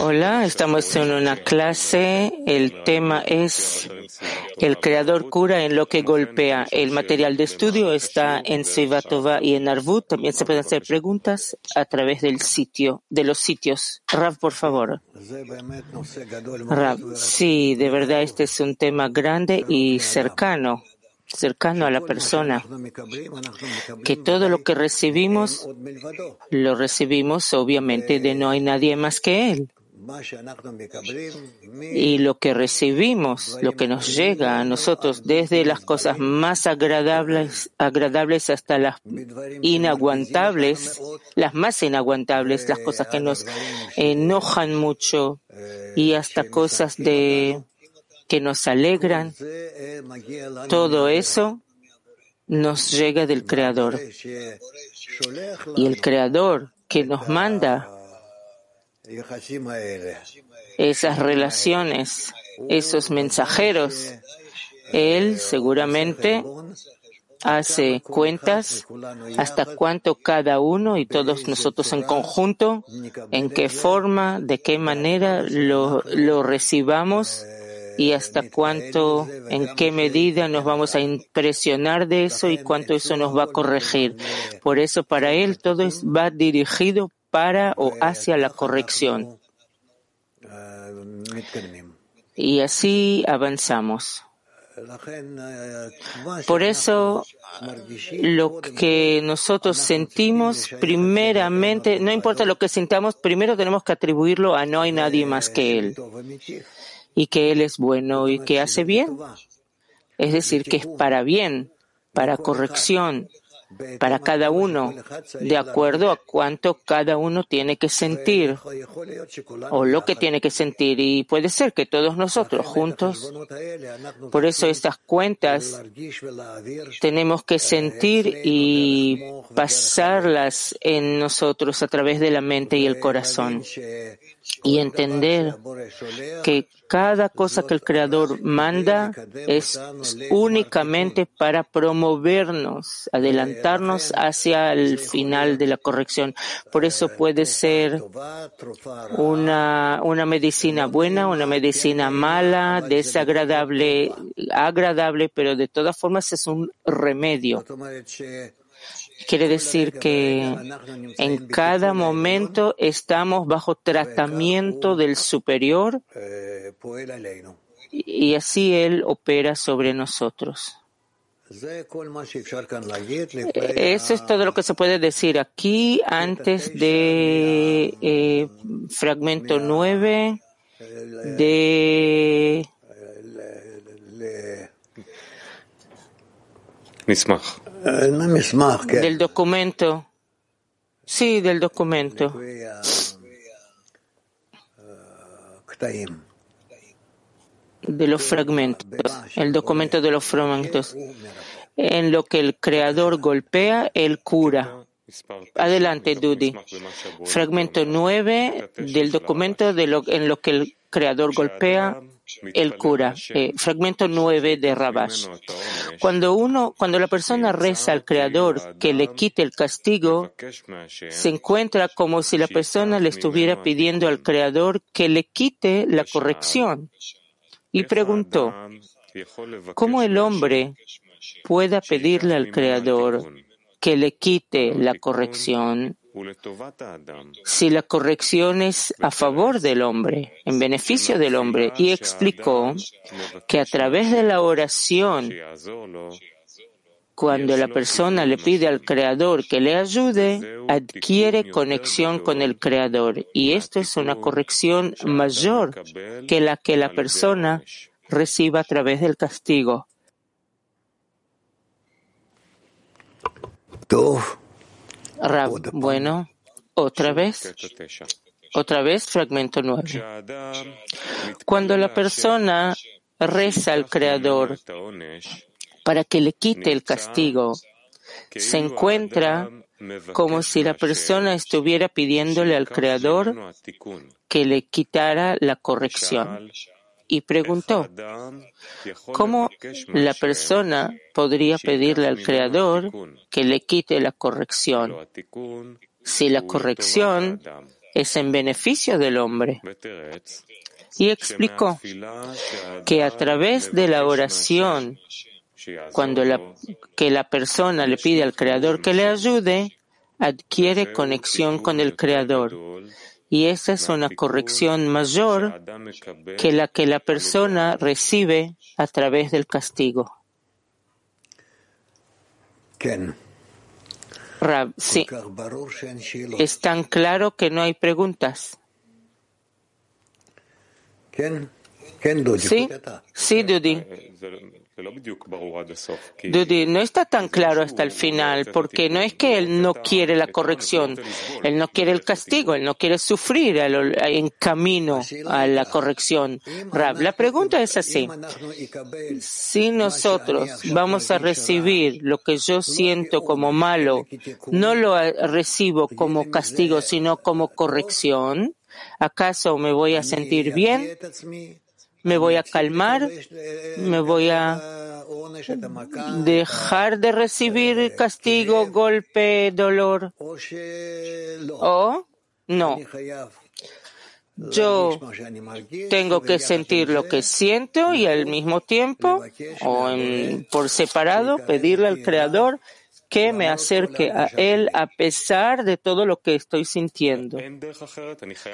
Hola, estamos en una clase. El tema es el creador cura en lo que golpea. El material de estudio está en Seivatova y en Arvut. También se pueden hacer preguntas a través del sitio, de los sitios. Rav, por favor. Rav, sí, de verdad este es un tema grande y cercano cercano a la persona, que todo lo que recibimos lo recibimos obviamente de no hay nadie más que Él. Y lo que recibimos, lo que nos llega a nosotros, desde las cosas más agradables, agradables hasta las inaguantables, las más inaguantables, las cosas que nos enojan mucho y hasta cosas de que nos alegran, todo eso nos llega del Creador. Y el Creador que nos manda esas relaciones, esos mensajeros, Él seguramente hace cuentas hasta cuánto cada uno y todos nosotros en conjunto, en qué forma, de qué manera lo, lo recibamos y hasta cuánto, en qué medida nos vamos a impresionar de eso y cuánto eso nos va a corregir. Por eso para él todo va dirigido para o hacia la corrección. Y así avanzamos. Por eso, lo que nosotros sentimos, primeramente, no importa lo que sintamos, primero tenemos que atribuirlo a no hay nadie más que Él y que Él es bueno y que hace bien. Es decir, que es para bien, para corrección, para cada uno, de acuerdo a cuánto cada uno tiene que sentir o lo que tiene que sentir. Y puede ser que todos nosotros juntos, por eso estas cuentas tenemos que sentir y pasarlas en nosotros a través de la mente y el corazón y entender que cada cosa que el Creador manda es únicamente para promovernos, adelantarnos hacia el final de la corrección. Por eso puede ser una, una medicina buena, una medicina mala, desagradable, agradable, pero de todas formas es un remedio. Quiere decir que en cada momento estamos bajo tratamiento del superior y así Él opera sobre nosotros. Eso es todo lo que se puede decir aquí antes de eh, fragmento 9 de del documento. Sí, del documento. De los fragmentos. El documento de los fragmentos. En lo que el creador golpea, él cura. Adelante, Dudi. Fragmento 9 del documento de lo, en lo que el creador golpea, el cura. Eh, fragmento 9 de Rabash. Cuando uno, cuando la persona reza al Creador que le quite el castigo, se encuentra como si la persona le estuviera pidiendo al Creador que le quite la corrección. Y preguntó, ¿cómo el hombre pueda pedirle al Creador que le quite la corrección si la corrección es a favor del hombre, en beneficio del hombre, y explicó que a través de la oración, cuando la persona le pide al Creador que le ayude, adquiere conexión con el Creador. Y esto es una corrección mayor que la que la persona reciba a través del castigo. Bueno, otra vez. Otra vez, fragmento 9. Cuando la persona reza al Creador para que le quite el castigo, se encuentra como si la persona estuviera pidiéndole al Creador que le quitara la corrección y preguntó, ¿cómo la persona podría pedirle al Creador que le quite la corrección si la corrección es en beneficio del hombre. Y explicó que a través de la oración, cuando la, que la persona le pide al Creador que le ayude, adquiere conexión con el Creador. Y esa es una corrección mayor que la que la persona recibe a través del castigo. Rab, sí. Es tan claro que no hay preguntas. Sí, sí, Dudi. Dudi, no está tan claro hasta el final, porque no es que él no quiere la corrección, él no quiere el castigo, él no quiere sufrir en camino a la corrección. Rab, la pregunta es así. Si nosotros vamos a recibir lo que yo siento como malo, no lo recibo como castigo, sino como corrección, ¿acaso me voy a sentir bien? Me voy a calmar, me voy a dejar de recibir castigo, golpe, dolor. O no. Yo tengo que sentir lo que siento y al mismo tiempo, o por separado, pedirle al Creador que me acerque a Él a pesar de todo lo que estoy sintiendo.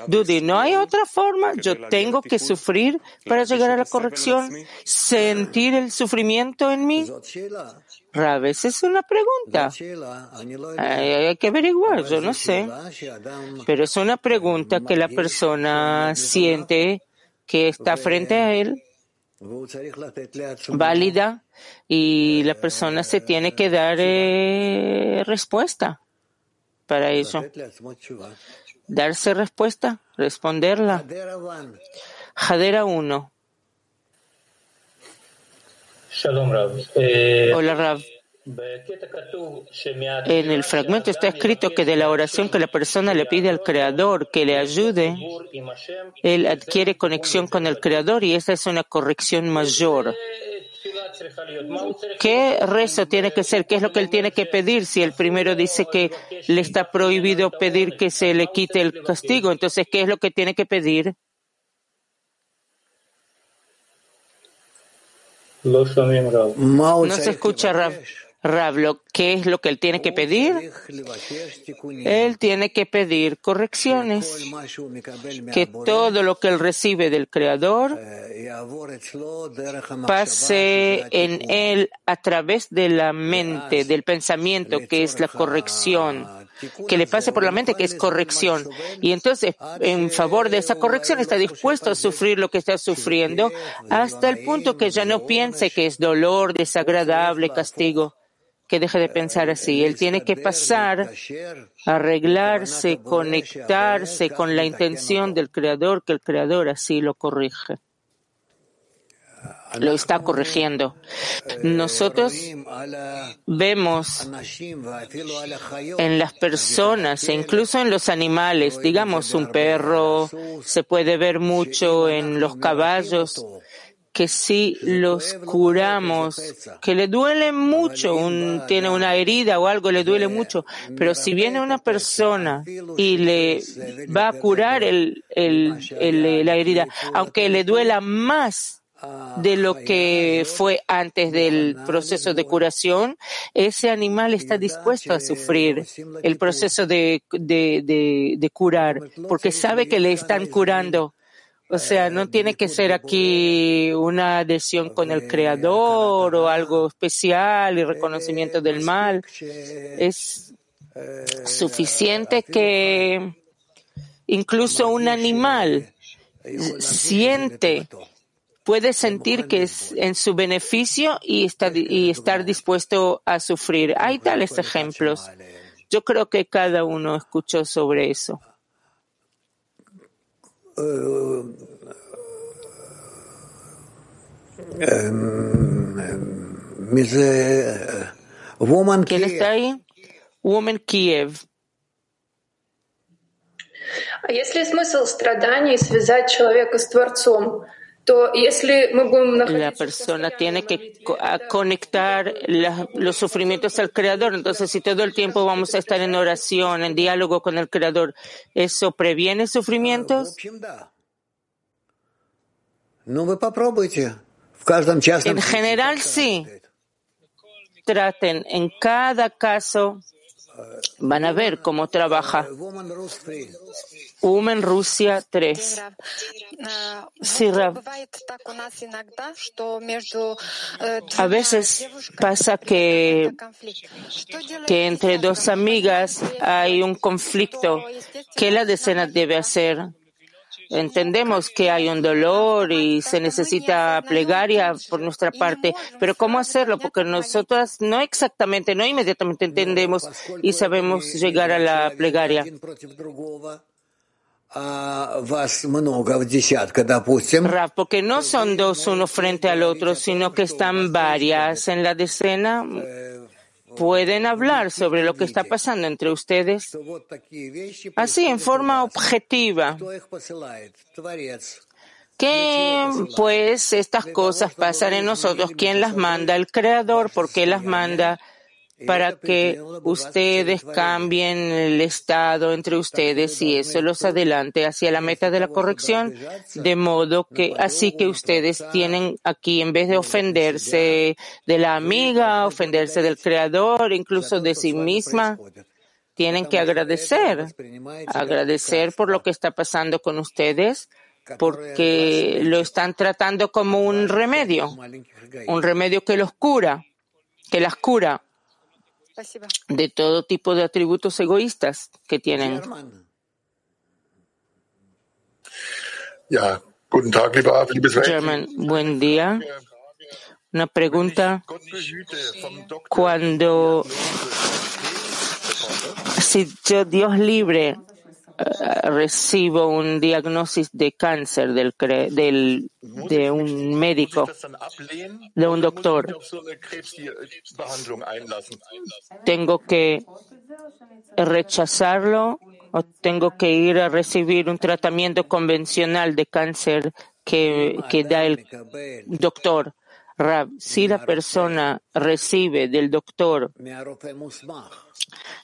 Dudi, ¿no hay otra forma? Yo tengo que sufrir para llegar a la corrección, sentir el sufrimiento en mí. Veces es una pregunta. Hay, que averiguar, yo no sé. Pero es una pregunta que la persona siente que está frente a él válida y la persona se tiene que dar eh, respuesta para eso. Darse respuesta, responderla. Jadera 1. Eh, Hola Rav. En el fragmento está escrito que de la oración que la persona le pide al Creador que le ayude, él adquiere conexión con el Creador y esa es una corrección mayor. ¿Qué rezo tiene que ser? ¿Qué es lo que él tiene que pedir? Si el primero dice que le está prohibido pedir que se le quite el castigo, entonces, ¿qué es lo que tiene que pedir? No se escucha, Rav. Rablo, ¿qué es lo que él tiene que pedir? Él tiene que pedir correcciones, que todo lo que él recibe del Creador pase en él a través de la mente, del pensamiento, que es la corrección, que le pase por la mente, que es corrección. Y entonces, en favor de esa corrección, está dispuesto a sufrir lo que está sufriendo hasta el punto que ya no piense que es dolor, desagradable, castigo que deje de pensar así. Él tiene que pasar, arreglarse, conectarse con la intención del Creador, que el Creador así lo corrige. Lo está corrigiendo. Nosotros vemos en las personas e incluso en los animales, digamos un perro, se puede ver mucho en los caballos, que si los curamos, que le duele mucho, un, tiene una herida o algo, le duele mucho, pero si viene una persona y le va a curar el, el, la herida, aunque le duela más de lo que fue antes del proceso de curación, ese animal está dispuesto a sufrir el proceso de, de, de, de curar, porque sabe que le están curando o sea, no tiene que ser aquí una adhesión con el creador o algo especial y reconocimiento del mal. Es suficiente que incluso un animal siente, puede sentir que es en su beneficio y, está, y estar dispuesto a sufrir. Hay tales ejemplos. Yo creo que cada uno escuchó sobre eso. ¿Quién está ahí? Woman Kiev. А если смысл страданий связать человека с Творцом, la persona tiene que conectar los sufrimientos al Creador. Entonces, si todo el tiempo vamos a estar en oración, en diálogo con el Creador, ¿eso previene sufrimientos? En general, sí. Traten en cada caso Van a ver cómo trabaja. Women Rusia 3. Sí, A veces pasa que, que entre dos amigas hay un conflicto. ¿Qué la decena debe hacer? Entendemos que hay un dolor y se necesita plegaria por nuestra parte, pero ¿cómo hacerlo? Porque nosotras no exactamente, no inmediatamente entendemos y sabemos llegar a la plegaria. porque no son dos uno frente al otro, sino que están varias en la decena pueden hablar sobre lo que está pasando entre ustedes así en forma objetiva que pues estas cosas pasan en nosotros. ¿Quién las manda? El Creador. ¿Por qué las manda? Para que ustedes cambien el estado entre ustedes y eso los adelante hacia la meta de la corrección, de modo que así que ustedes tienen aquí, en vez de ofenderse de la amiga, ofenderse del creador, incluso de sí misma, tienen que agradecer, agradecer por lo que está pasando con ustedes, porque lo están tratando como un remedio, un remedio que los cura, que las cura de todo tipo de atributos egoístas que tienen. German, buen día. Una pregunta. Cuando, si yo, Dios libre, recibo un diagnóstico de cáncer del, del, de un médico, de un doctor. ¿Tengo que rechazarlo o tengo que ir a recibir un tratamiento convencional de cáncer que, que da el doctor? Si la persona recibe del doctor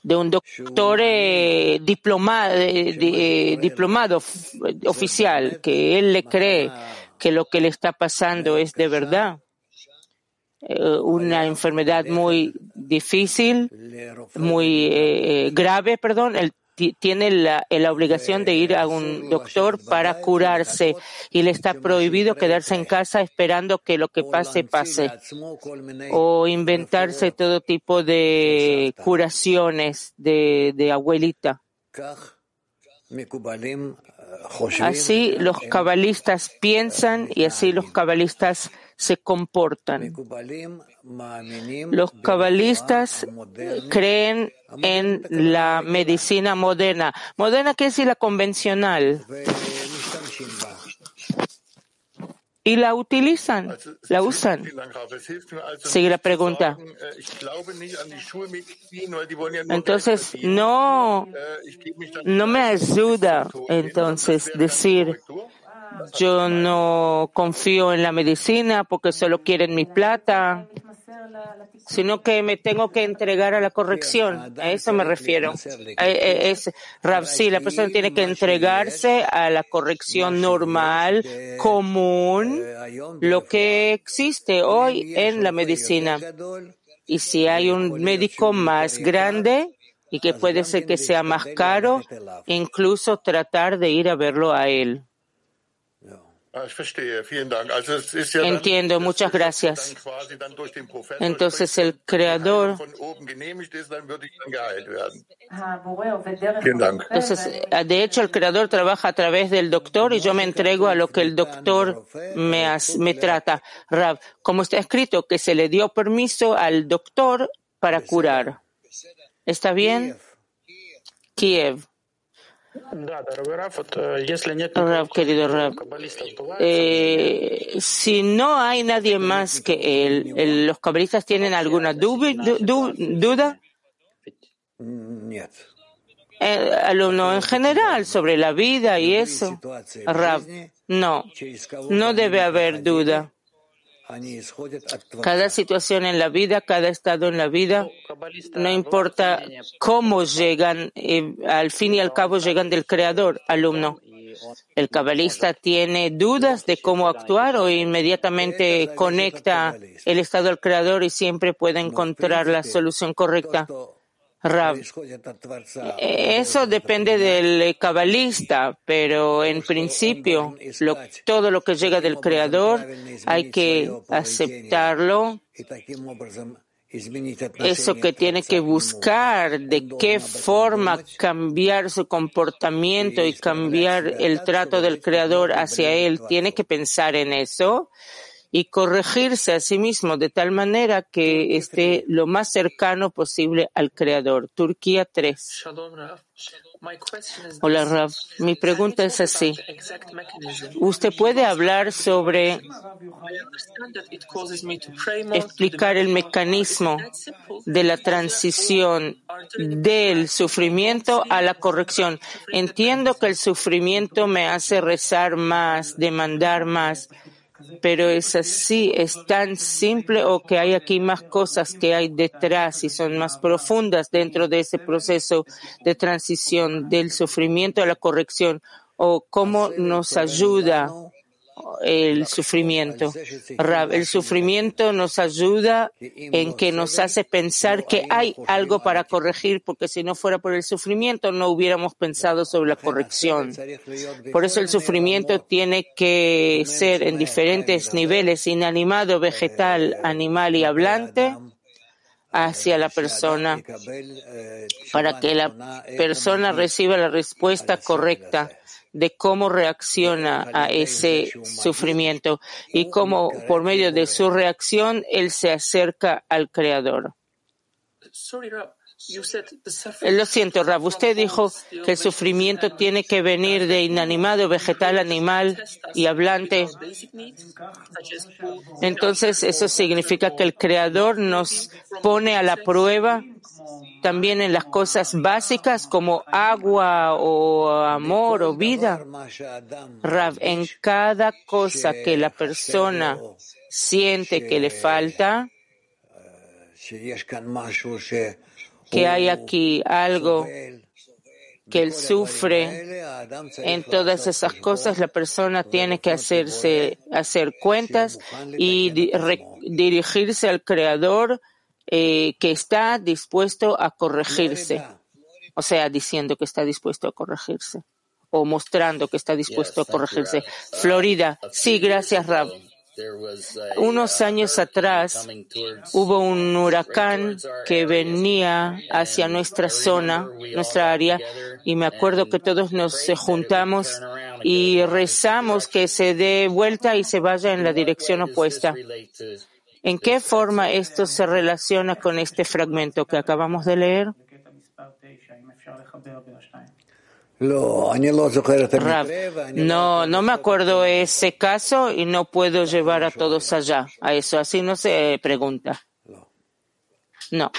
de un doctor eh, diplomado, eh, diplomado oficial, que él le cree que lo que le está pasando es de verdad eh, una enfermedad muy difícil, muy grave, perdón, el tiene la, la, obligación de ir a un doctor para curarse y le está prohibido quedarse en casa esperando que lo que pase pase. o inventarse todo tipo de curaciones de, de abuelita. Así los cabalistas piensan y así los cabalistas se comportan. Los cabalistas creen en la medicina moderna. Moderna quiere decir la convencional. Y la utilizan, la usan. Sigue la pregunta. Entonces, no, no me ayuda entonces decir yo no confío en la medicina porque solo quieren mi plata, sino que me tengo que entregar a la corrección. A eso me refiero. Eh, eh, es, sí, la persona tiene que entregarse a la corrección normal, común, lo que existe hoy en la medicina. Y si hay un médico más grande, y que puede ser que sea más caro, incluso tratar de ir a verlo a él. Ah, Entiendo, muchas gracias. Entonces el Creador. Entonces, eh, de hecho, el Creador trabaja a través del doctor y yo me entrego a lo que el doctor me, me trata. Rab, como está escrito, que se le dio permiso al doctor para curar. ¿Está bien? Kiev. Rab, querido Rab, eh, si no hay nadie más que él, ¿los cabalistas tienen alguna duda? eh, alumno en general sobre la vida y eso. Rab, no, no debe haber duda. Cada situación en la vida, cada estado en la vida, no importa cómo llegan, eh, al fin y al cabo llegan del Creador, alumno. El cabalista tiene dudas de cómo actuar o inmediatamente conecta el estado al Creador y siempre puede encontrar la solución correcta. Rab. Eso depende del cabalista, pero en principio todo lo que llega del Creador hay que aceptarlo. Eso que tiene que buscar de qué forma cambiar su comportamiento y cambiar el trato del Creador hacia él, tiene que pensar en eso y corregirse a sí mismo de tal manera que esté lo más cercano posible al Creador. Turquía 3. Hola, Rav. Mi pregunta es así. ¿Usted puede hablar sobre explicar el mecanismo de la transición del sufrimiento a la corrección? Entiendo que el sufrimiento me hace rezar más, demandar más, pero es así, es tan simple o que hay aquí más cosas que hay detrás y son más profundas dentro de ese proceso de transición del sufrimiento a la corrección o cómo nos ayuda el sufrimiento. el sufrimiento nos ayuda en que nos hace pensar que hay algo para corregir, porque si no fuera por el sufrimiento no hubiéramos pensado sobre la corrección. Por eso el sufrimiento tiene que ser en diferentes niveles, inanimado, vegetal, animal y hablante hacia la persona para que la persona reciba la respuesta correcta de cómo reacciona a ese sufrimiento y cómo por medio de su reacción él se acerca al Creador. Lo siento, Rab. Usted dijo que el sufrimiento tiene que venir de inanimado, vegetal, animal y hablante. Entonces, eso significa que el Creador nos pone a la prueba también en las cosas básicas como agua o amor o vida. Rav, en cada cosa que la persona siente que le falta, que hay aquí algo que él sufre, en todas esas cosas la persona tiene que hacerse, hacer cuentas y dirigirse al Creador eh, que está dispuesto a corregirse, o sea, diciendo que está dispuesto a corregirse o mostrando que está dispuesto a corregirse. Florida, sí, gracias, Rab. Unos años atrás hubo un huracán que venía hacia nuestra zona, nuestra área, y me acuerdo que todos nos juntamos y rezamos que se dé vuelta y se vaya en la dirección opuesta. ¿En qué forma esto se relaciona con este fragmento que acabamos de leer? No, no me acuerdo ese caso y no puedo llevar a todos allá. A eso así no se pregunta. No.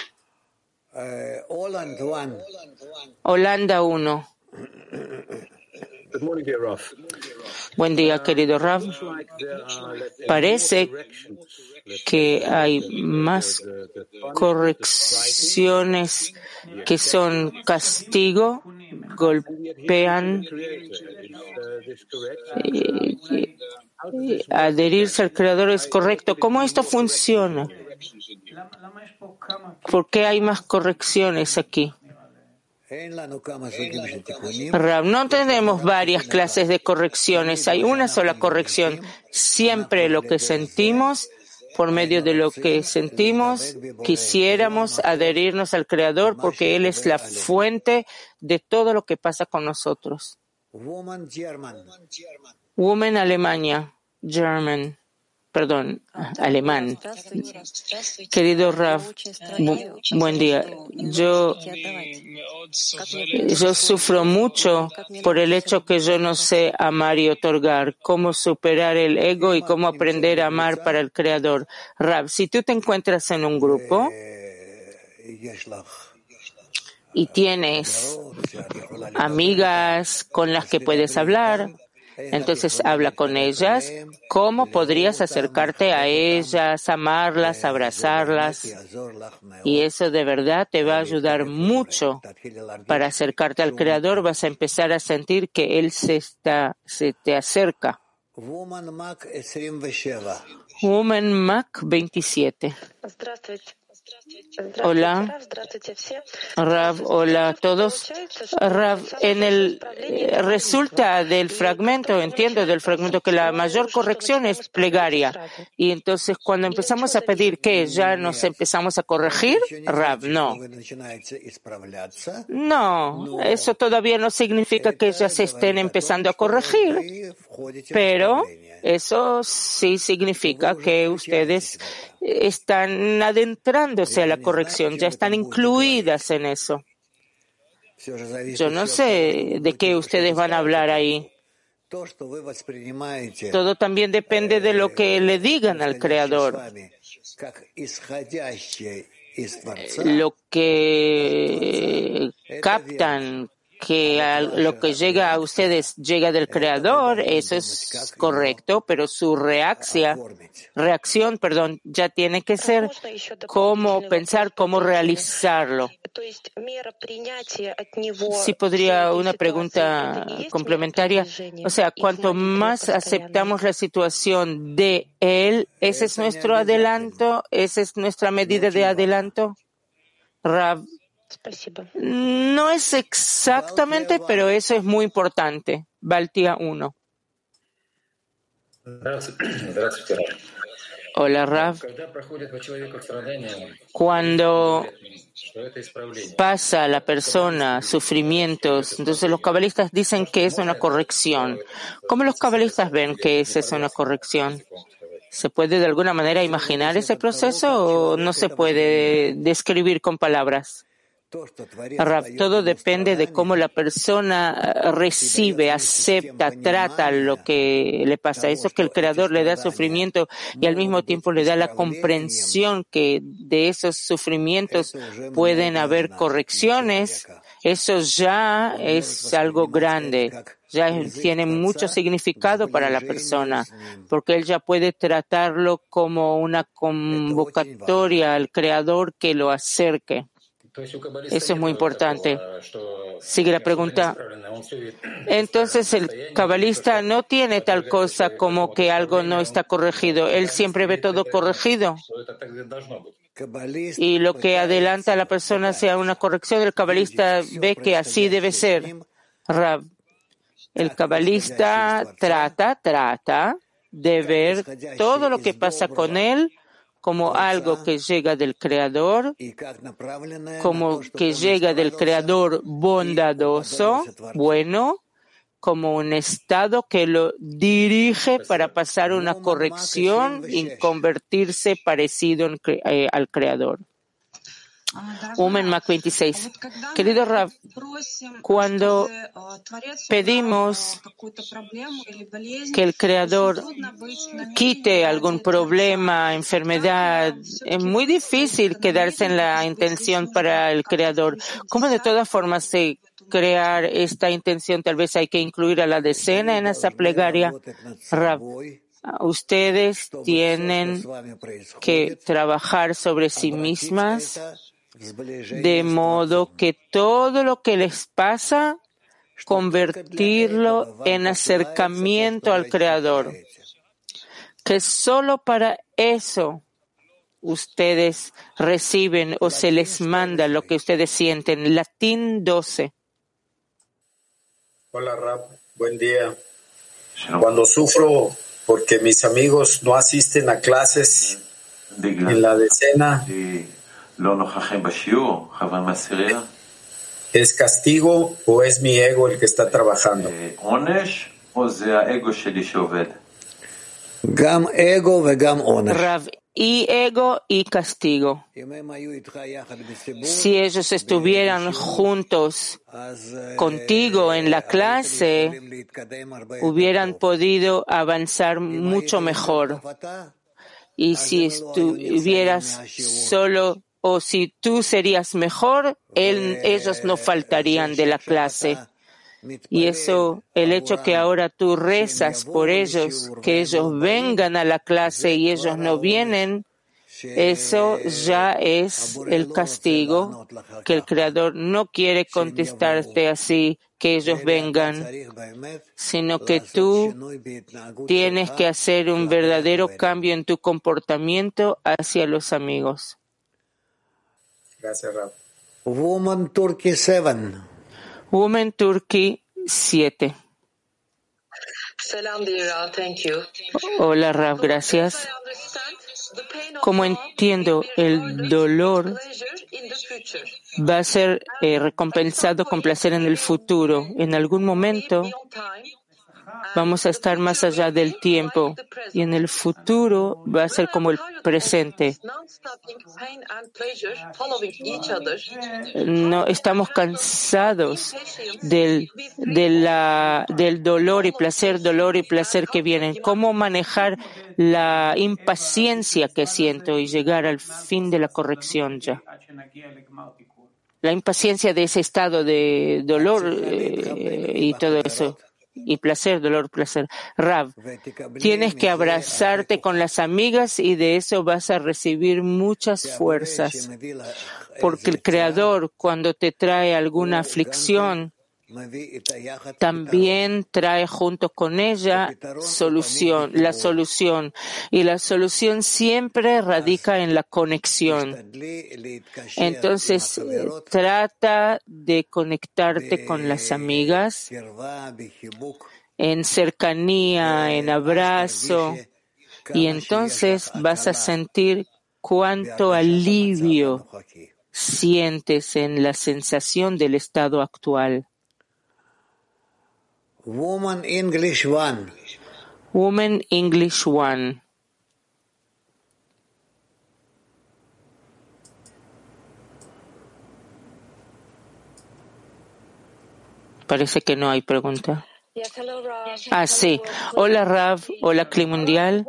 Holanda 1. Buen día, querido Rav. Parece que hay más correcciones que son castigo, golpean, adherirse al Creador es correcto. ¿Cómo esto funciona? ¿Por qué hay más correcciones aquí? No tenemos varias clases de correcciones, hay una sola corrección. Siempre lo que sentimos por medio de lo que sentimos, quisiéramos adherirnos al Creador porque Él es la fuente de todo lo que pasa con nosotros. Woman Alemania, German perdón, alemán. Querido Raf, buen día. Yo, yo sufro mucho por el hecho que yo no sé amar y otorgar, cómo superar el ego y cómo aprender a amar para el Creador. Raf, si tú te encuentras en un grupo, y tienes amigas con las que puedes hablar, entonces habla con ellas. ¿Cómo podrías acercarte a ellas, amarlas, abrazarlas? Y eso de verdad te va a ayudar mucho para acercarte al Creador. Vas a empezar a sentir que Él se, está, se te acerca. Woman Mac 27. Hola, Rav, hola a todos. Rav, en el eh, resulta del fragmento, entiendo del fragmento que la mayor corrección es plegaria. Y entonces cuando empezamos a pedir que ya nos empezamos a corregir, Rav, no. No, eso todavía no significa que ya se estén empezando a corregir, pero eso sí significa que ustedes están adentrándose a la corrección, ya están incluidas en eso. Yo no sé de qué ustedes van a hablar ahí. Todo también depende de lo que le digan al Creador. Lo que captan que lo que llega a ustedes llega del creador, eso es correcto, pero su reacción, reacción, perdón, ya tiene que ser cómo pensar, cómo realizarlo. Si podría una pregunta complementaria. O sea, cuanto más aceptamos la situación de él, ese es nuestro adelanto, esa es nuestra medida de adelanto. No es exactamente, pero eso es muy importante. Baltia 1. Hola, Rav. Cuando pasa la persona sufrimientos, entonces los cabalistas dicen que es una corrección. ¿Cómo los cabalistas ven que es eso una corrección? ¿Se puede de alguna manera imaginar ese proceso o no se puede describir con palabras? Todo depende de cómo la persona eh, recibe, acepta, trata lo que le pasa. Eso que el Creador le da sufrimiento y al mismo tiempo le da la comprensión que de esos sufrimientos pueden haber correcciones. Eso ya es algo grande, ya tiene mucho significado para la persona, porque él ya puede tratarlo como una convocatoria al Creador que lo acerque. Eso es muy importante. Sigue la pregunta. Entonces el cabalista no tiene tal cosa como que algo no está corregido. Él siempre ve todo corregido. Y lo que adelanta a la persona sea una corrección, el cabalista ve que así debe ser. El cabalista trata, trata de ver todo lo que pasa con él como algo que llega del Creador, como que llega del Creador bondadoso, bueno, como un estado que lo dirige para pasar una corrección y convertirse parecido eh, al Creador. Umen Mac 26. Querido Rab, cuando pedimos que el Creador quite algún problema, enfermedad, es muy difícil quedarse en la intención para el Creador. ¿Cómo de todas formas se crear esta intención? Tal vez hay que incluir a la decena en esa plegaria. Rab, ustedes tienen que trabajar sobre sí mismas de modo que todo lo que les pasa, convertirlo en acercamiento al Creador. Que solo para eso ustedes reciben o se les manda lo que ustedes sienten. Latín 12. Hola Rab, buen día. Cuando sufro porque mis amigos no asisten a clases en la decena, ¿Es castigo o es mi ego el que está trabajando? y ego y castigo. Si ellos estuvieran juntos contigo en la clase, hubieran podido avanzar mucho mejor. Y si estuvieras solo o si tú serías mejor, ellos no faltarían de la clase. Y eso, el hecho que ahora tú rezas por ellos, que ellos vengan a la clase y ellos no vienen, eso ya es el castigo que el Creador no quiere contestarte así, que ellos vengan, sino que tú tienes que hacer un verdadero cambio en tu comportamiento hacia los amigos. Gracias, Rab. Woman Turkey 7. Woman Turkey 7. Hola, Rab, gracias. Como entiendo, el dolor va a ser eh, recompensado con placer en el futuro. En algún momento vamos a estar más allá del tiempo y en el futuro va a ser como el presente. No estamos cansados del, del dolor y placer, dolor y placer que vienen. ¿Cómo manejar la impaciencia que siento y llegar al fin de la corrección ya? La impaciencia de ese estado de dolor eh, y todo eso y placer, dolor, placer. Rav, tienes que abrazarte con las amigas y de eso vas a recibir muchas fuerzas. Porque el Creador, cuando te trae alguna aflicción, también trae junto con ella solución, la solución. Y la solución siempre radica en la conexión. Entonces, trata de conectarte con las amigas en cercanía, en abrazo, y entonces vas a sentir cuánto alivio sientes en la sensación del estado actual. Woman English One. Woman English One. Parece que no hay pregunta. Ah, sí. Hola, Rav. Hola, Clima Mundial.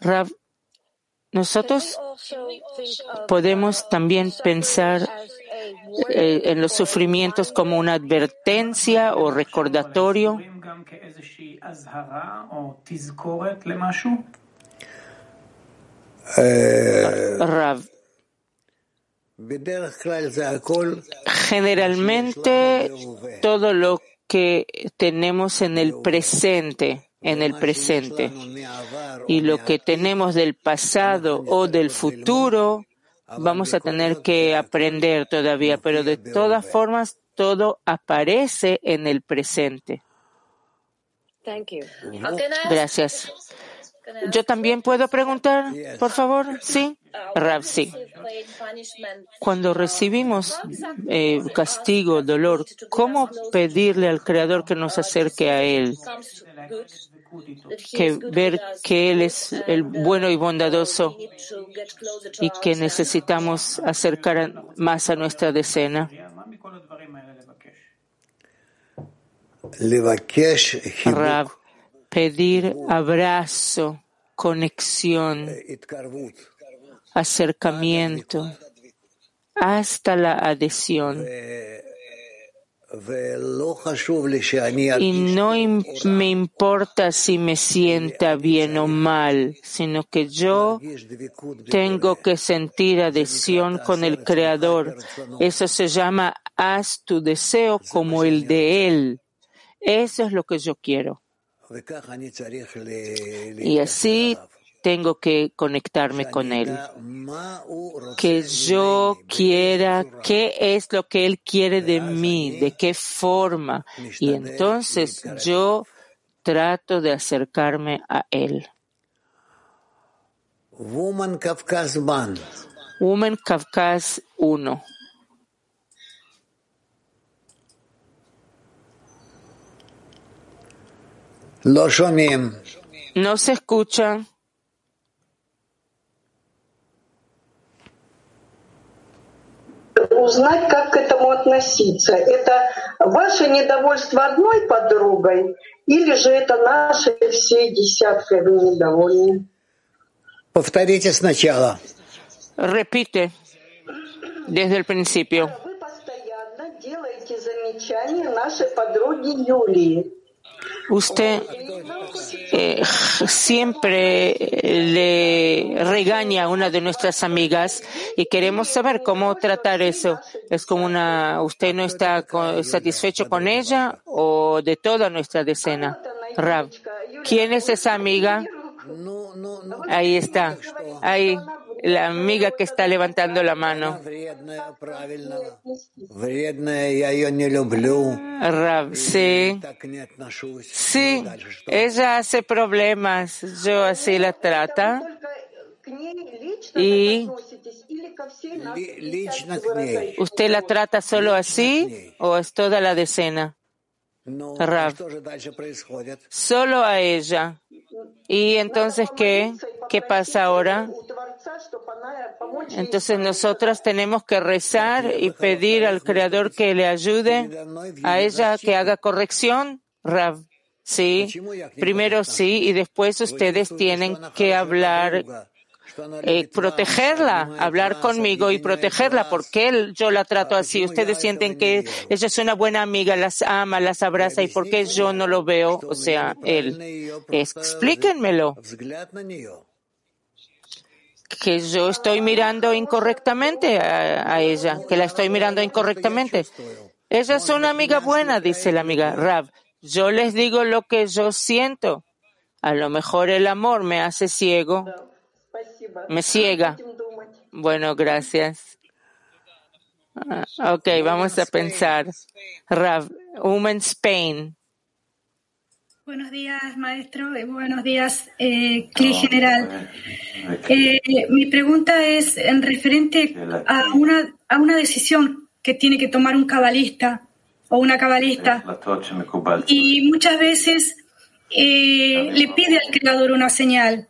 Rav, nosotros podemos también pensar eh, en los sufrimientos como una advertencia o recordatorio. Rav. Generalmente todo lo que tenemos en el presente, en el presente, y lo que tenemos del pasado o del futuro, vamos a tener que aprender todavía, pero de todas formas todo aparece en el presente. Gracias. Yo también puedo preguntar, por favor, sí. Rav, sí. Cuando recibimos eh, castigo, dolor, ¿cómo pedirle al Creador que nos acerque a Él? Que ver que Él es el bueno y bondadoso y que necesitamos acercar más a nuestra decena. pedir abrazo, conexión, acercamiento hasta la adhesión. Y no me importa si me sienta bien o mal, sino que yo tengo que sentir adhesión con el Creador. Eso se llama haz tu deseo como el de Él. Eso es lo que yo quiero. Y así tengo que conectarme con Él. Que yo quiera qué es lo que Él quiere de mí, de qué forma. Y entonces yo trato de acercarme a Él. Woman Kafkas Ban. Woman Kafkas 1. No se escucha. Узнать, как к этому относиться. Это ваше недовольство одной подругой или же это наши все десятками недовольны? Повторите сначала. Repite. desde el principio. Вы постоянно делаете замечания нашей подруге Юлии. usted eh, siempre eh, le regaña a una de nuestras amigas y queremos saber cómo tratar eso. ¿Es como una, usted no está satisfecho con ella o de toda nuestra decena? Rab, ¿quién es esa amiga? Ahí está, ahí la amiga que está levantando la mano. Rab, sí. Sí, ella hace problemas, yo así la trata. Y usted la trata solo así o es toda la decena? Rab. Solo a ella. ¿Y entonces qué? ¿Qué pasa ahora? Entonces nosotros tenemos que rezar y pedir al Creador que le ayude a ella que haga corrección, Sí, primero sí, y después ustedes tienen que hablar eh, protegerla, hablar conmigo y protegerla, ¿Por porque yo la trato así. Ustedes sienten que ella es una buena amiga, las ama, las abraza, y por qué yo no lo veo, o sea, él. Explíquenmelo que yo estoy mirando incorrectamente a, ella, que la estoy mirando incorrectamente. Ella es una amiga buena, dice la amiga Rab. Yo les digo lo que yo siento. A lo mejor el amor me hace ciego, me ciega. Bueno, gracias. Ah, ok, vamos a pensar. Rav, Women Spain. Buenos días, maestro. y Buenos días, eh, Cli General. Eh, mi pregunta es en referente a una, a una decisión que tiene que tomar un cabalista o una cabalista. Y muchas veces eh, le pide al Creador una señal.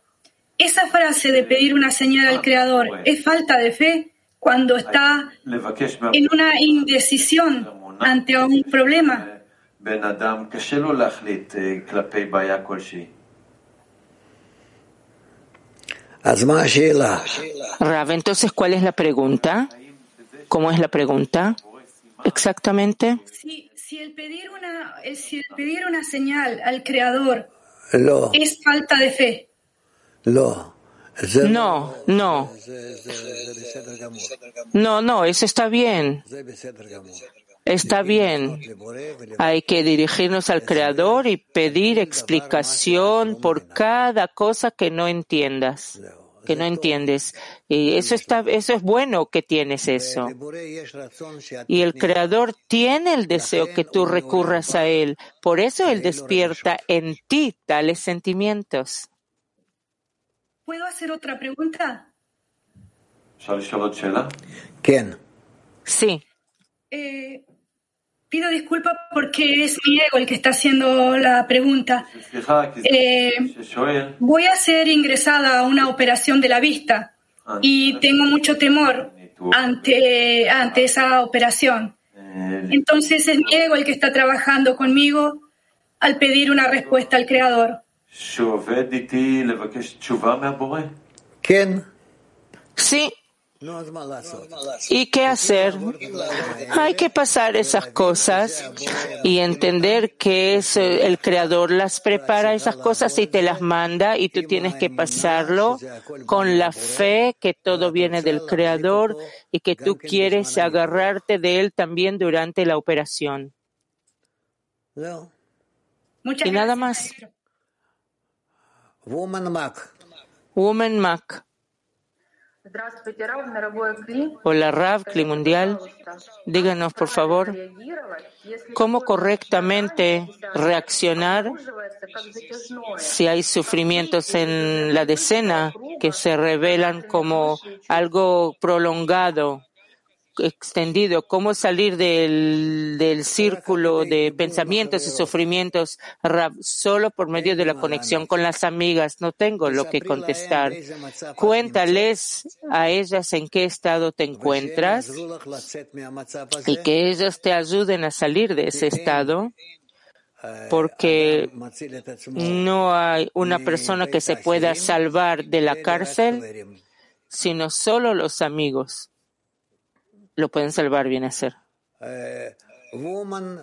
Esa frase de pedir una señal al Creador es falta de fe cuando está en una indecisión ante un problema. בן אדם, קשה לו להחליט אה, כלפי בעיה כלשהי. אז מה השאלה? Rab, entonces, ¿cuál es la pregunta? ¿Cómo es la pregunta? Exactamente. Si, si el pedir una, eh, si el pedir una señal al Creador לא, es falta de fe, לא. זה No, no, זה- זה- זה בסדר גמור. no, no, eso está bien, זה בסדר גמור. Está bien, hay que dirigirnos al Creador y pedir explicación por cada cosa que no entiendas, que no entiendes. Y eso está, eso es bueno que tienes eso. Y el Creador tiene el deseo que tú recurras a Él. Por eso Él despierta en ti tales sentimientos. ¿Puedo hacer otra pregunta? ¿Quién? Sí. Eh, Pido disculpas porque es mi ego el que está haciendo la pregunta. Eh, voy a ser ingresada a una operación de la vista y tengo mucho temor ante, ante esa operación. Entonces es mi ego el que está trabajando conmigo al pedir una respuesta al Creador. ¿Quién? Sí, ¿Y qué hacer? Hay que pasar esas cosas y entender que eh, el creador las prepara esas cosas y te las manda y tú tienes que pasarlo con la fe que todo viene del creador y que tú quieres agarrarte de él también durante la operación. Y nada más. Woman Mac. Woman Mac. Hola Rav, CLI Mundial. Díganos, por favor, cómo correctamente reaccionar si hay sufrimientos en la decena que se revelan como algo prolongado extendido, cómo salir del, del círculo de pensamientos y sufrimientos, solo por medio de la conexión con las amigas. No tengo lo que contestar. Cuéntales a ellas en qué estado te encuentras y que ellas te ayuden a salir de ese estado porque no hay una persona que se pueda salvar de la cárcel, sino solo los amigos lo pueden salvar, viene a ser. Woman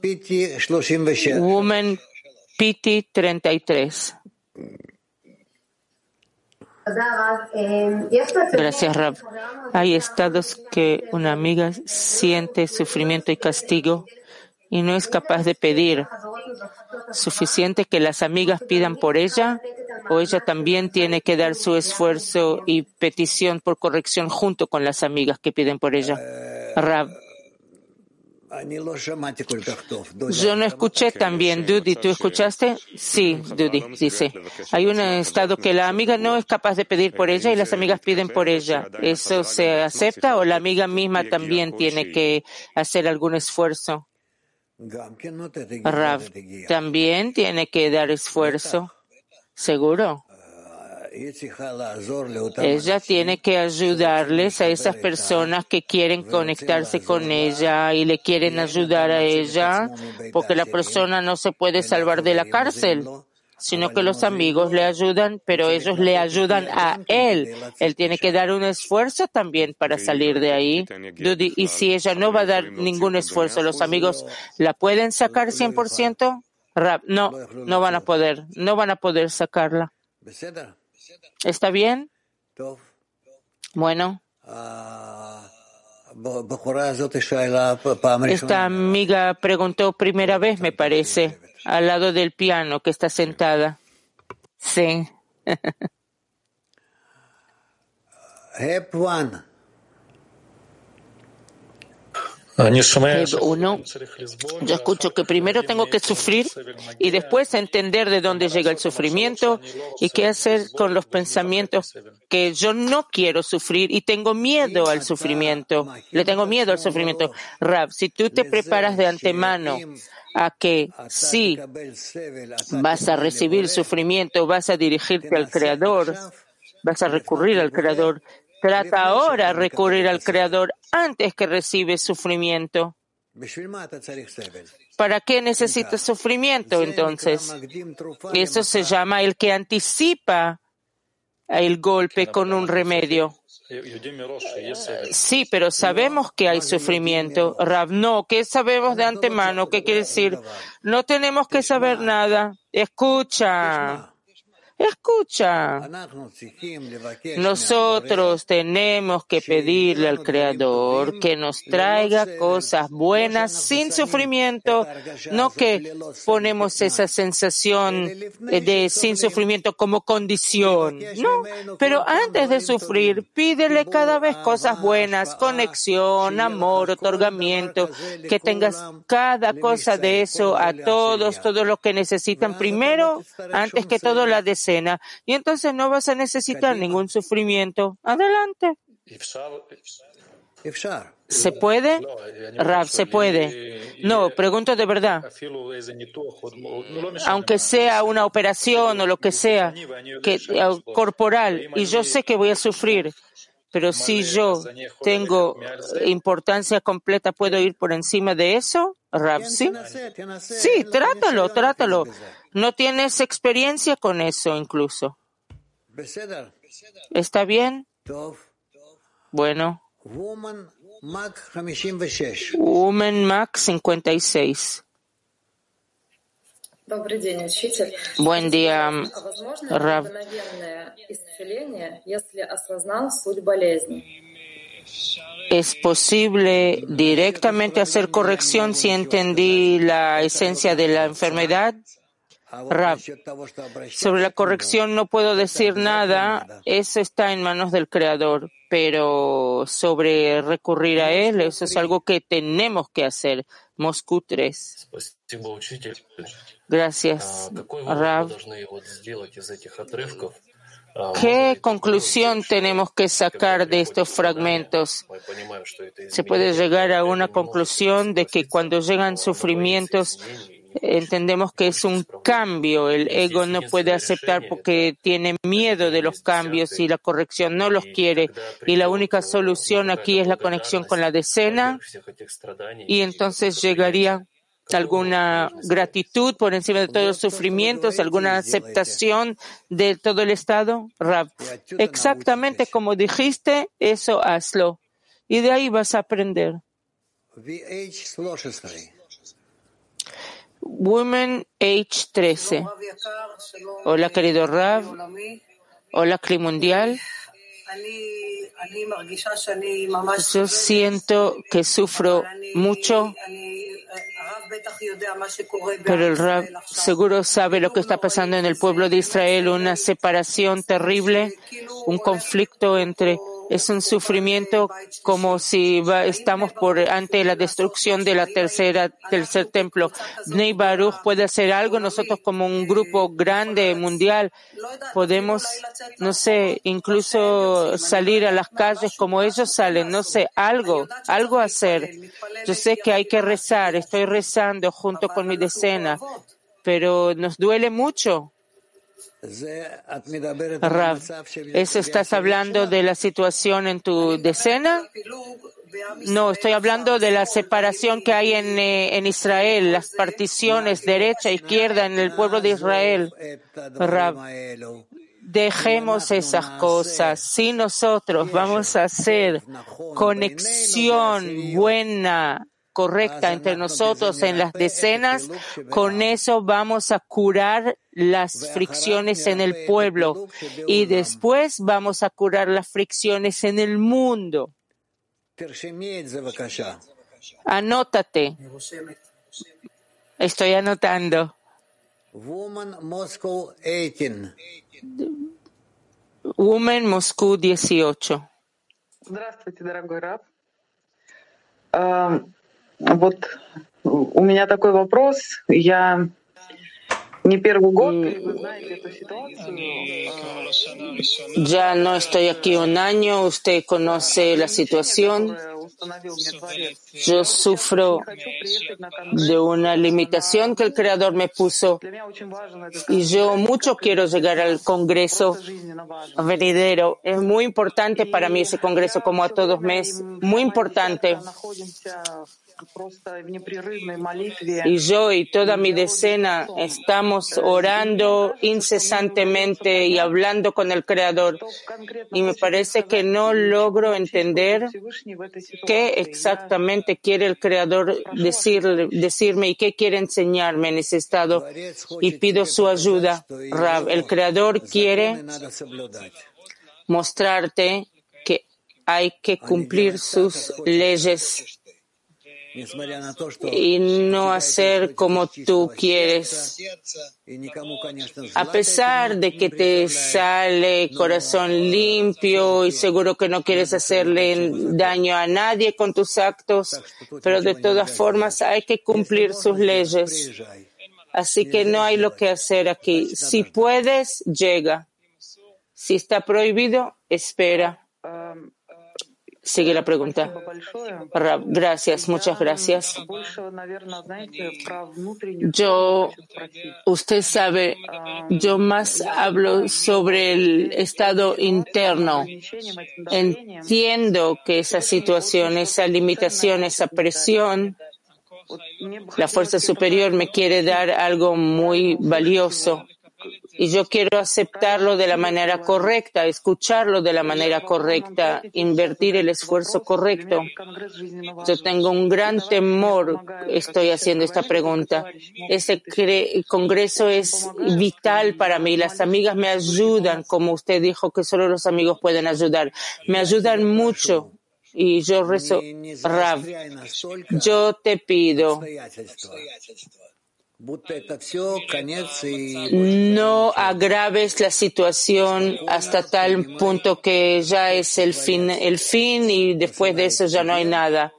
Piti 37. Woman Piti 33. Gracias, Rab. Hay estados que una amiga siente sufrimiento y castigo y no es capaz de pedir. ¿Suficiente que las amigas pidan por ella? ¿O ella también tiene que dar su esfuerzo y petición por corrección junto con las amigas que piden por ella? Rab. Yo no escuché también, Dudy. ¿Tú escuchaste? Sí, Dudy, dice. Hay un estado que la amiga no es capaz de pedir por ella y las amigas piden por ella. ¿Eso se acepta o la amiga misma también tiene que hacer algún esfuerzo? Rav también tiene que dar esfuerzo. ¿Seguro? Ella tiene que ayudarles a esas personas que quieren conectarse con ella y le quieren ayudar a ella, porque la persona no se puede salvar de la cárcel, sino que los amigos le ayudan, pero ellos le ayudan a él. Él tiene que dar un esfuerzo también para salir de ahí. Y si ella no va a dar ningún esfuerzo, ¿los amigos la pueden sacar 100%? No, no van a poder, no van a poder sacarla. ¿Está bien? Bueno. Esta amiga preguntó primera vez, me parece, al lado del piano que está sentada. Sí. Uno, yo escucho que primero tengo que sufrir y después entender de dónde llega el sufrimiento y qué hacer con los pensamientos que yo no quiero sufrir y tengo miedo al sufrimiento. Le tengo miedo al sufrimiento. Rab, si tú te preparas de antemano a que si vas a recibir sufrimiento, vas a dirigirte al Creador, vas a recurrir al Creador, Trata ahora de recurrir al Creador antes que recibe sufrimiento. ¿Para qué necesitas sufrimiento entonces? Eso se llama el que anticipa el golpe con un remedio. Sí, pero sabemos que hay sufrimiento. Rav, no, ¿qué sabemos de antemano? ¿Qué quiere decir? No tenemos que saber nada. Escucha. Escucha, nosotros tenemos que pedirle al Creador que nos traiga cosas buenas sin sufrimiento, no que ponemos esa sensación de sin sufrimiento como condición, no, pero antes de sufrir, pídele cada vez cosas buenas, conexión, amor, otorgamiento, que tengas cada cosa de eso a todos, todos los que necesitan primero, antes que todo la deseo y entonces no vas a necesitar ningún sufrimiento. Adelante. ¿Se puede? Rav, se puede. No, pregunto de verdad. Aunque sea una operación o lo que sea, que, eh, corporal, y yo sé que voy a sufrir, pero si yo tengo importancia completa, ¿puedo ir por encima de eso? Rav, sí. Sí, trátalo, trátalo. No tienes experiencia con eso incluso. ¿Está bien? Bueno. Woman Mac 56. Buen día, Rav. ¿Es posible directamente hacer corrección si entendí la esencia de la enfermedad? Rab, sobre la corrección no puedo decir nada, eso está en manos del Creador, pero sobre recurrir a Él, eso es algo que tenemos que hacer. Moscú 3. Gracias, Rab. ¿Qué conclusión tenemos que sacar de estos fragmentos? Se puede llegar a una conclusión de que cuando llegan sufrimientos entendemos que es un cambio. El ego no puede aceptar porque tiene miedo de los cambios y la corrección no los quiere. Y la única solución aquí es la conexión con la decena y entonces llegaría alguna gratitud por encima de todos los sufrimientos, alguna aceptación de todo el estado. Rab, exactamente como dijiste, eso hazlo. y de ahí vas a aprender. Women Age 13. Hola, querido Rav. Hola, Cli Mundial. Yo siento que sufro mucho, pero el Rab seguro sabe lo que está pasando en el pueblo de Israel, una separación terrible, un conflicto entre es un sufrimiento como si estamos por ante la destrucción de la tercera tercer templo. Bnei Baruch puede hacer algo. Nosotros como un grupo grande mundial podemos, no sé, incluso salir a las calles como ellos salen. No sé, algo, algo hacer. Yo sé que hay que rezar. Estoy rezando junto con mi decena, pero nos duele mucho. Rav, ¿eso estás hablando de la situación en tu decena? No, estoy hablando de la separación que hay en, eh, en Israel, las particiones derecha e izquierda en el pueblo de Israel. Rav, dejemos esas cosas. Si nosotros vamos a hacer conexión buena correcta entre nosotros en las decenas, con eso vamos a curar las fricciones en el pueblo y después vamos a curar las fricciones en el mundo. Anótate. Estoy anotando. Woman Moscú 18. Здравствуйте, дорогой Раб. Вот у меня такой вопрос. Я Ya no estoy aquí un año, usted conoce la situación. Yo sufro de una limitación que el Creador me puso y yo mucho quiero llegar al Congreso venidero. Es muy importante para mí ese Congreso, como a todos mes, muy importante. Y yo y toda mi decena estamos orando incesantemente y hablando con el Creador. Y me parece que no logro entender qué exactamente quiere el Creador decir, decirme y qué quiere enseñarme en ese estado. Y pido su ayuda. Rab, el Creador quiere mostrarte que hay que cumplir sus leyes y no hacer como tú quieres. A pesar de que te sale corazón limpio y seguro que no quieres hacerle daño a nadie con tus actos, pero de todas formas hay que cumplir sus leyes. Así que no hay lo que hacer aquí. Si puedes, llega. Si está prohibido, espera. Sigue la pregunta. Gracias, muchas gracias. Yo, usted sabe, yo más hablo sobre el estado interno. Entiendo que esa situación, esa limitación, esa presión, la fuerza superior me quiere dar algo muy valioso y yo quiero aceptarlo de la manera correcta, escucharlo de la manera correcta, invertir el esfuerzo correcto. Yo tengo un gran temor, estoy haciendo esta pregunta. Ese congreso es vital para mí. Las amigas me ayudan, como usted dijo que solo los amigos pueden ayudar. Me ayudan mucho y yo rezo, Rav, yo te pido no agraves la situación hasta tal punto que ya es el fin, el fin y después de eso ya no hay nada.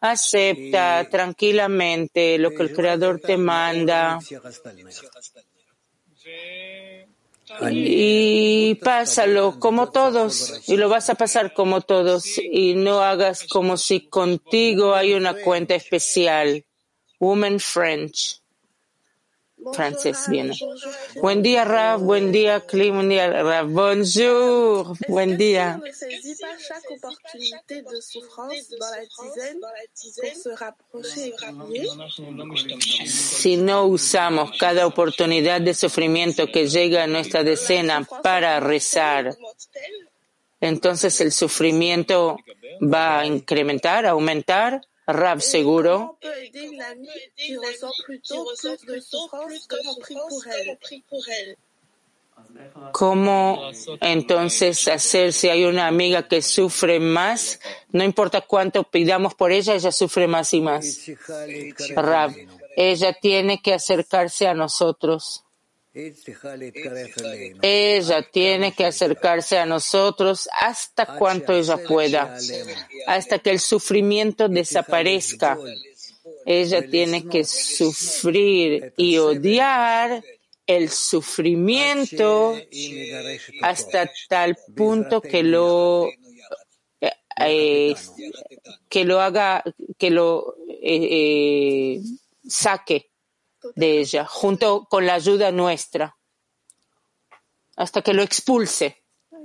Acepta tranquilamente lo que el Creador te manda. Y pásalo como todos y lo vas a pasar como todos y no hagas como si contigo hay una cuenta especial. Woman French. Frances viene. Buen día, Rav. Buen día, Cli. Buen día, Rav. Bonjour. Buen día. Si no usamos cada oportunidad de sufrimiento que llega a nuestra decena para rezar, entonces el sufrimiento va a incrementar, aumentar. Rab seguro. ¿Cómo entonces hacer si hay una amiga que sufre más? No importa cuánto pidamos por ella, ella sufre más y más. Rab, ella tiene que acercarse a nosotros. Ella tiene que acercarse a nosotros hasta cuanto ella pueda, hasta que el sufrimiento desaparezca. Ella tiene que sufrir y odiar el sufrimiento hasta tal punto que lo eh, que lo haga que lo eh, eh, saque de ella junto con la ayuda nuestra hasta que lo expulse.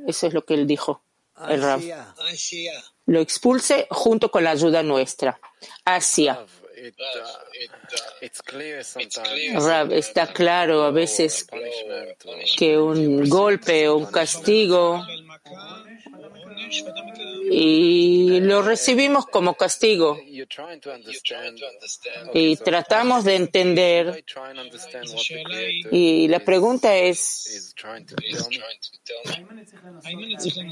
Eso es lo que él dijo el Rab. Lo expulse junto con la ayuda nuestra. Hacia Rab, está claro a veces que un golpe o un castigo y lo recibimos como castigo. Y tratamos de entender. Y la pregunta es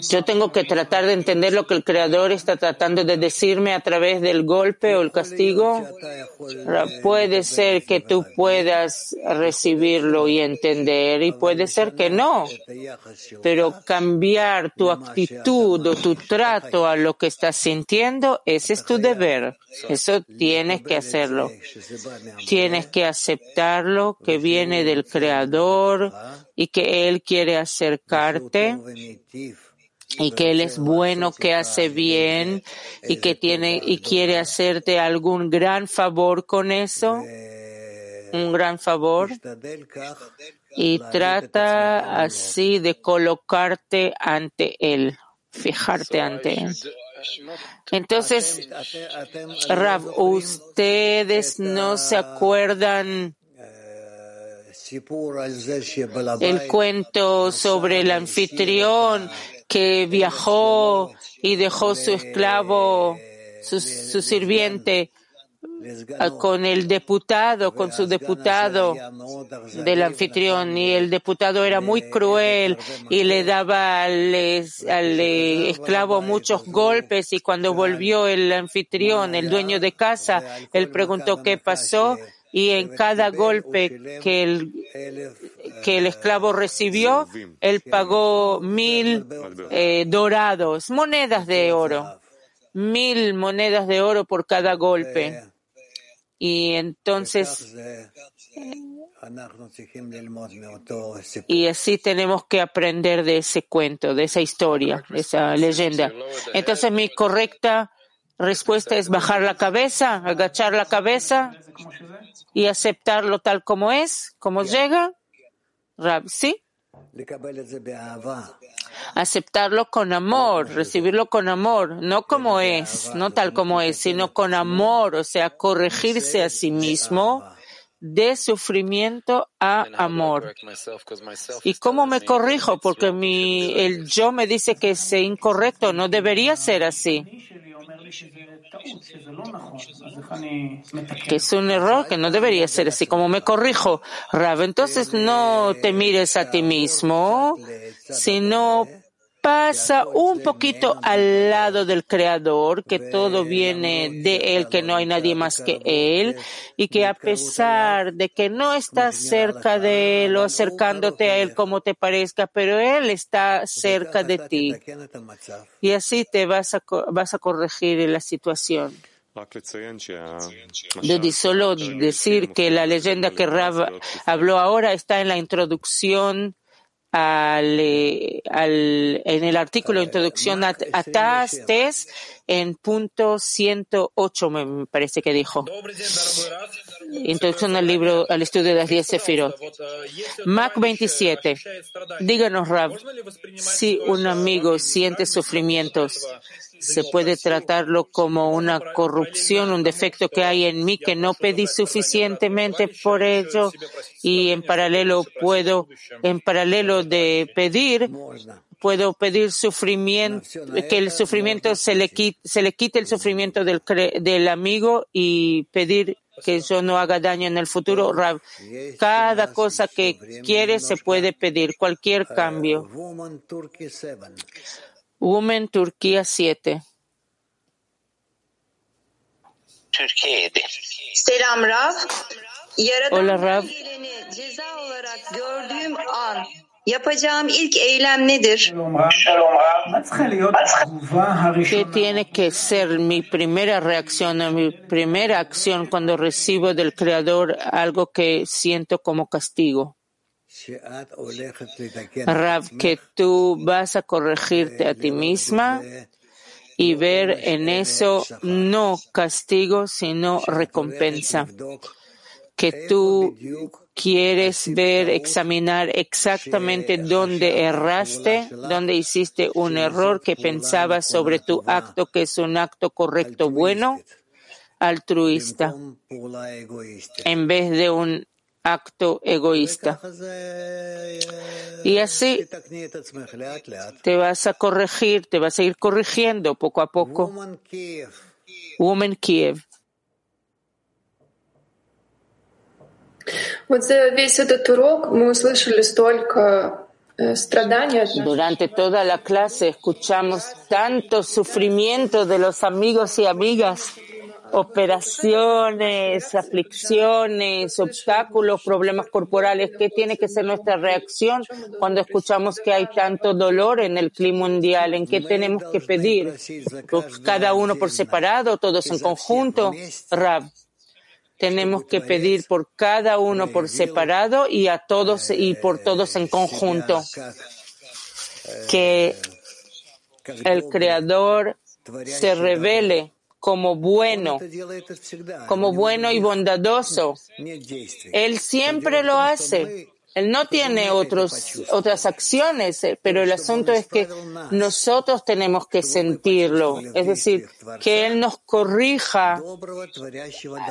yo tengo que tratar de entender lo que el creador está tratando de decirme a través del golpe o el castigo. Puede ser que tú puedas recibirlo y entender y puede ser que no. Pero cambiar tu actitud o tu trato a lo que estás sintiendo, ese es tu deber. Eso tienes que hacerlo. Tienes que aceptarlo que viene del Creador y que Él quiere acercarte y que él es bueno, que hace bien y que tiene y quiere hacerte algún gran favor con eso, un gran favor y trata así de colocarte ante él, fijarte ante él. Entonces, Rav, ustedes no se acuerdan el cuento sobre el anfitrión que viajó y dejó su esclavo, su, su sirviente, con el diputado, con su diputado del anfitrión, y el diputado era muy cruel y le daba al, al, esclavo muchos golpes y cuando volvió el anfitrión, el dueño de casa, él preguntó qué pasó y en cada golpe que el, que el esclavo recibió, él pagó mil eh, dorados, monedas de oro, mil monedas de oro por cada golpe. Y entonces, y así tenemos que aprender de ese cuento, de esa historia, de esa leyenda. Entonces mi correcta respuesta es bajar la cabeza, agachar la cabeza y aceptarlo tal como es, como llega. ¿Sí? Aceptarlo con amor, recibirlo con amor, no como es, no tal como es, sino con amor, o sea, corregirse a sí mismo de sufrimiento a amor. ¿Y cómo me corrijo? Porque mi, el yo me dice que es incorrecto, no debería ser así. Que es un error que no debería ser así. Como me corrijo, Rav, entonces no te mires a ti mismo, sino pasa un poquito al lado del Creador, que todo viene de Él, que no hay nadie más que Él, y que a pesar de que no estás cerca de Él o acercándote a Él como te parezca, pero Él está cerca de ti. Y así te vas a, vas a corregir la situación. Solo decir que la leyenda que Rav habló ahora está en la introducción al, eh, al, en el artículo de introducción a, a TAS, en punto 108, me parece que dijo. Introducción al libro, al estudio de las 10 Sefirot. Mac 27. Díganos, Rab, si un amigo siente sufrimientos, se puede tratarlo como una corrupción, un defecto que hay en mí que no pedí suficientemente por ello y en paralelo puedo, en paralelo de pedir, puedo pedir sufrimiento, que el sufrimiento se le quite, se le quite el sufrimiento del, del amigo y pedir que yo no haga daño en el futuro. Cada cosa que quiere se puede pedir, cualquier cambio. Women Turquía 7. Selam Rav. Hola nedir? ¿Qué tiene que ser mi primera reacción o mi primera acción cuando recibo del Creador algo que siento como castigo? Rav, que tú vas a corregirte a ti misma y ver en eso no castigo, sino recompensa. Que tú quieres ver, examinar exactamente dónde erraste, dónde hiciste un error que pensabas sobre tu acto, que es un acto correcto, bueno, altruista, en vez de un acto egoísta. Y así te vas a corregir, te vas a ir corrigiendo poco a poco. Woman Kiev. Durante toda la clase escuchamos tanto sufrimiento de los amigos y amigas, operaciones, aflicciones, obstáculos, problemas corporales. ¿Qué tiene que ser nuestra reacción cuando escuchamos que hay tanto dolor en el clima mundial? ¿En qué tenemos que pedir? ¿Cada uno por separado, todos en conjunto? Rab tenemos que pedir por cada uno por separado y a todos y por todos en conjunto que el creador se revele como bueno, como bueno y bondadoso. Él siempre lo hace. Él no tiene otros, otras acciones, eh, pero el asunto es que nosotros tenemos que sentirlo. Es decir, que Él nos corrija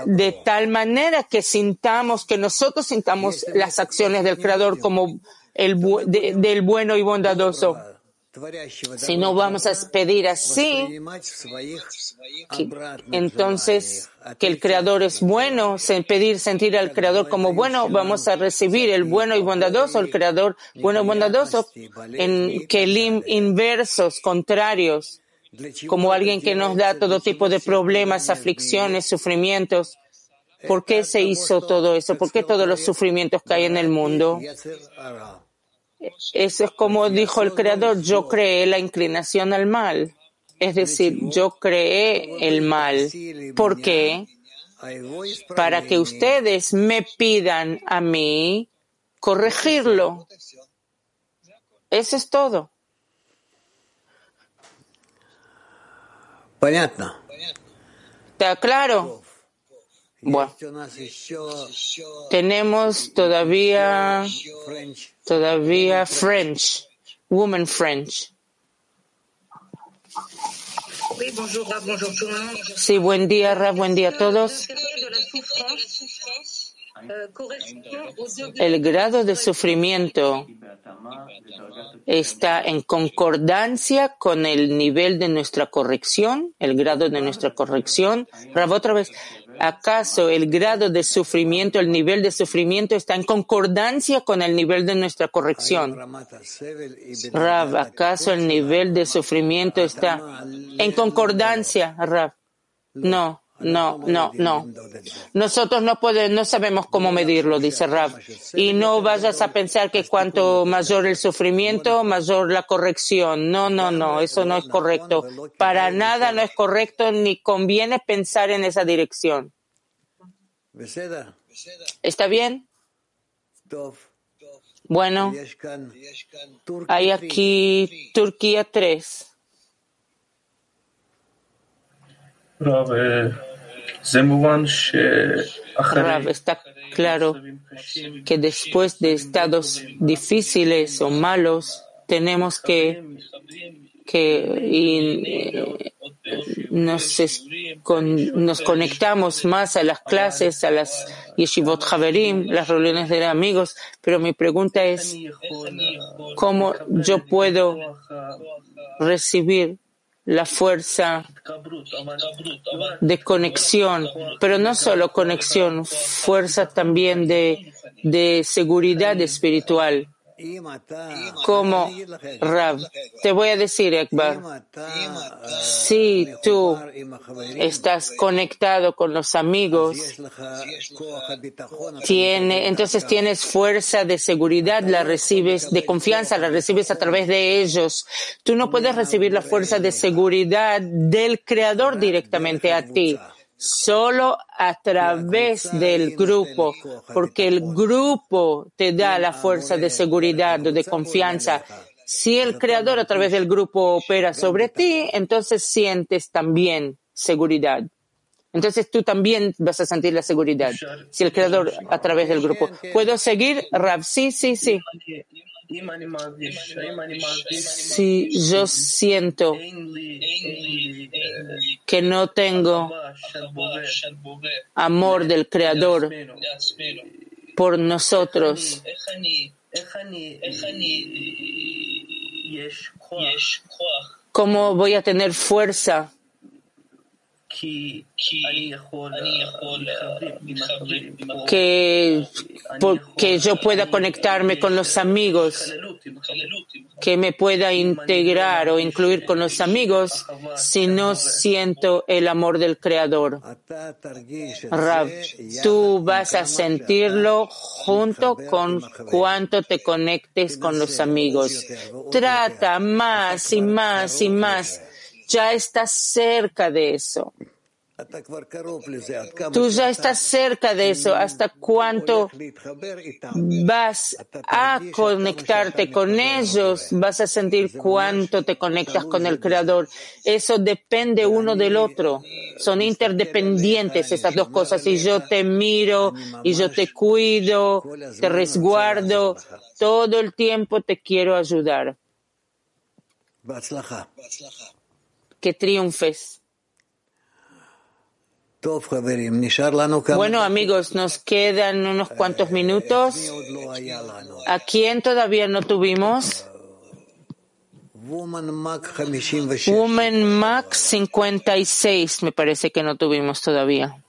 de tal manera que sintamos, que nosotros sintamos las acciones del Creador como el del bueno y bondadoso. Si no vamos a pedir así, entonces que el Creador es bueno, pedir, sentir al Creador como bueno, vamos a recibir el bueno y bondadoso, el Creador bueno y bondadoso, en Kelim inversos, contrarios, como alguien que nos da todo tipo de problemas, aflicciones, sufrimientos. ¿Por qué se hizo todo eso? ¿Por qué todos los sufrimientos que hay en el mundo? Eso es como dijo el Creador, yo creé la inclinación al mal. Es decir, yo creé el mal. ¿Por qué? Para que ustedes me pidan a mí corregirlo. Eso es todo. ¿Está claro? Bueno, tenemos todavía, todavía French, Woman French. Sí, buen día, Rab, buen día a todos. El grado de sufrimiento está en concordancia con el nivel de nuestra corrección, el grado de nuestra corrección. Rab, otra vez, ¿acaso el grado de sufrimiento, el nivel de sufrimiento está en concordancia con el nivel de nuestra corrección? Rab, ¿acaso el nivel de sufrimiento está en concordancia, Rab? No. No, no, no. Nosotros no podemos, no sabemos cómo medirlo, dice Rab. Y no vayas a pensar que cuanto mayor el sufrimiento, mayor la corrección. No, no, no, eso no es correcto. Para nada no es correcto ni conviene pensar en esa dirección. ¿Está bien? Bueno, hay aquí Turquía 3. Rav, está claro que después de estados difíciles o malos, tenemos que, que nos, nos conectamos más a las clases, a las yeshivot haverim, las reuniones de amigos, pero mi pregunta es, ¿cómo yo puedo recibir la fuerza de conexión, pero no solo conexión, fuerza también de, de seguridad espiritual? Como Rab. Te voy a decir, Ekbar, si tú estás conectado con los amigos, tiene, entonces tienes fuerza de seguridad, la recibes, de confianza, la recibes a través de ellos. Tú no puedes recibir la fuerza de seguridad del Creador directamente a ti solo a través del grupo, porque el grupo te da la fuerza de seguridad o de confianza. Si el creador a través del grupo opera sobre ti, entonces sientes también seguridad. Entonces tú también vas a sentir la seguridad. Si el creador a través del grupo. ¿Puedo seguir, Rab? Sí, sí, sí. Si yo siento que no tengo amor del Creador por nosotros, ¿cómo voy a tener fuerza que, que yo pueda conectarme con los amigos, que me pueda integrar o incluir con los amigos si no siento el amor del Creador. Rab, tú vas a sentirlo junto con cuanto te conectes con los amigos. Trata más y más y más ya estás cerca de eso. Tú ya estás cerca de eso. ¿Hasta cuánto vas a conectarte con ellos? Vas a sentir cuánto te conectas con el Creador. Eso depende uno del otro. Son interdependientes esas dos cosas. Y yo te miro y yo te cuido, te resguardo. Todo el tiempo te quiero ayudar que triunfes. Bueno, amigos, nos quedan unos cuantos minutos. ¿A quién todavía no tuvimos? Woman Max 56, me parece que no tuvimos todavía.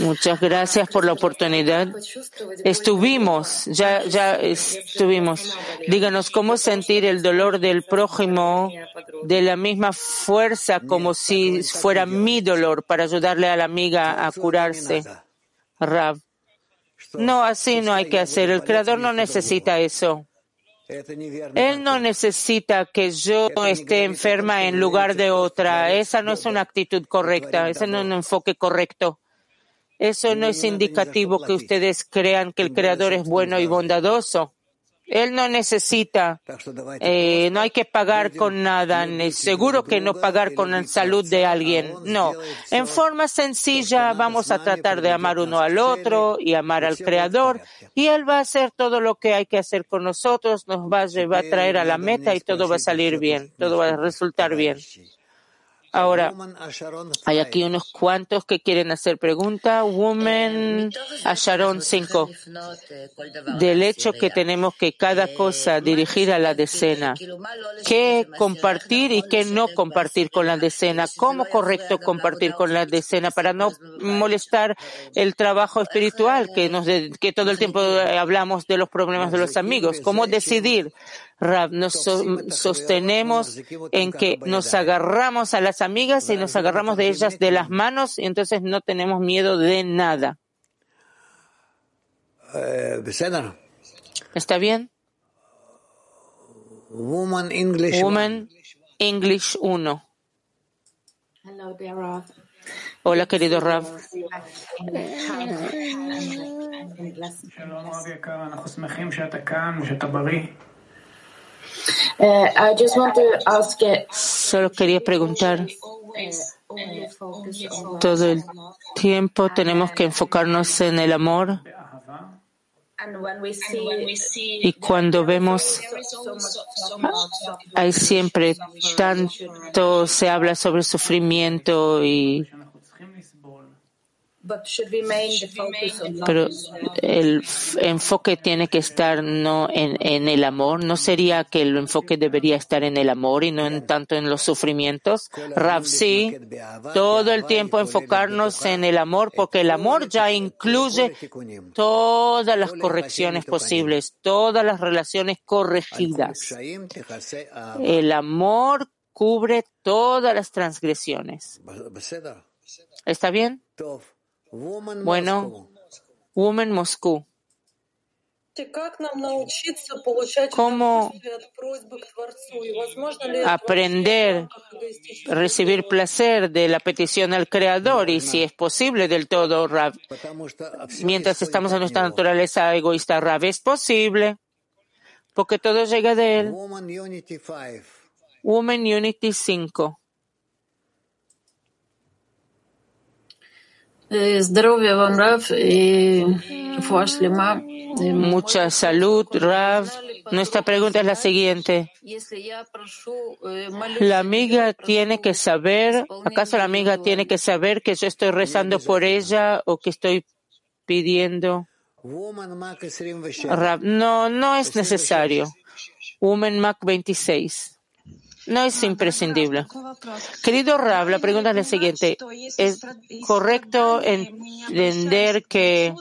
Muchas gracias por la oportunidad. Estuvimos, ya, ya estuvimos. Díganos cómo sentir el dolor del prójimo de la misma fuerza como si fuera mi dolor para ayudarle a la amiga a curarse. Rav. No, así no hay que hacer. El creador no necesita eso. Él no necesita que yo esté enferma en lugar de otra. Esa no es una actitud correcta, ese no es un enfoque correcto. Eso no es indicativo que ustedes crean que el Creador es bueno y bondadoso. Él no necesita, eh, no hay que pagar con nada, seguro que no pagar con la salud de alguien. No, en forma sencilla vamos a tratar de amar uno al otro y amar al Creador y Él va a hacer todo lo que hay que hacer con nosotros, nos va a, va a traer a la meta y todo va a salir bien, todo va a resultar bien. Ahora, hay aquí unos cuantos que quieren hacer pregunta. Woman a Sharon 5. Del hecho que tenemos que cada cosa dirigir a la decena. ¿Qué compartir y qué no compartir con la decena? ¿Cómo correcto compartir con la decena para no molestar el trabajo espiritual que, nos, que todo el tiempo hablamos de los problemas de los amigos? ¿Cómo decidir? Nos sostenemos en que nos agarramos a las amigas y nos agarramos de ellas de las manos y entonces no tenemos miedo de nada. Eh, ¿Está bien? Woman English, Woman English 1. Hola, querido Rav. Solo quería preguntar, todo el tiempo tenemos que enfocarnos en el amor. Y cuando vemos, hay siempre tanto se habla sobre sufrimiento y pero el enfoque tiene que estar no en, en, el amor. ¿No sería que el enfoque debería estar en el amor y no en tanto en los sufrimientos? Rav, sí, todo el tiempo enfocarnos en el amor porque el amor ya incluye todas las correcciones posibles, todas las relaciones corregidas. El amor cubre todas las transgresiones. ¿Está bien? Bueno, Woman Moscú. ¿Cómo aprender, recibir placer de la petición al Creador y si es posible del todo, Rav? Mientras estamos en nuestra naturaleza egoísta, Rav, es posible porque todo llega de él. Woman Unity 5. Mucha salud, Rav. Nuestra pregunta es la siguiente. La amiga tiene que saber, ¿acaso la amiga tiene que saber que yo estoy rezando por ella o que estoy pidiendo? Rav, no, no es necesario. Woman Mac 26. No es imprescindible. Querido Rab, la pregunta es la siguiente. ¿Es correcto entender que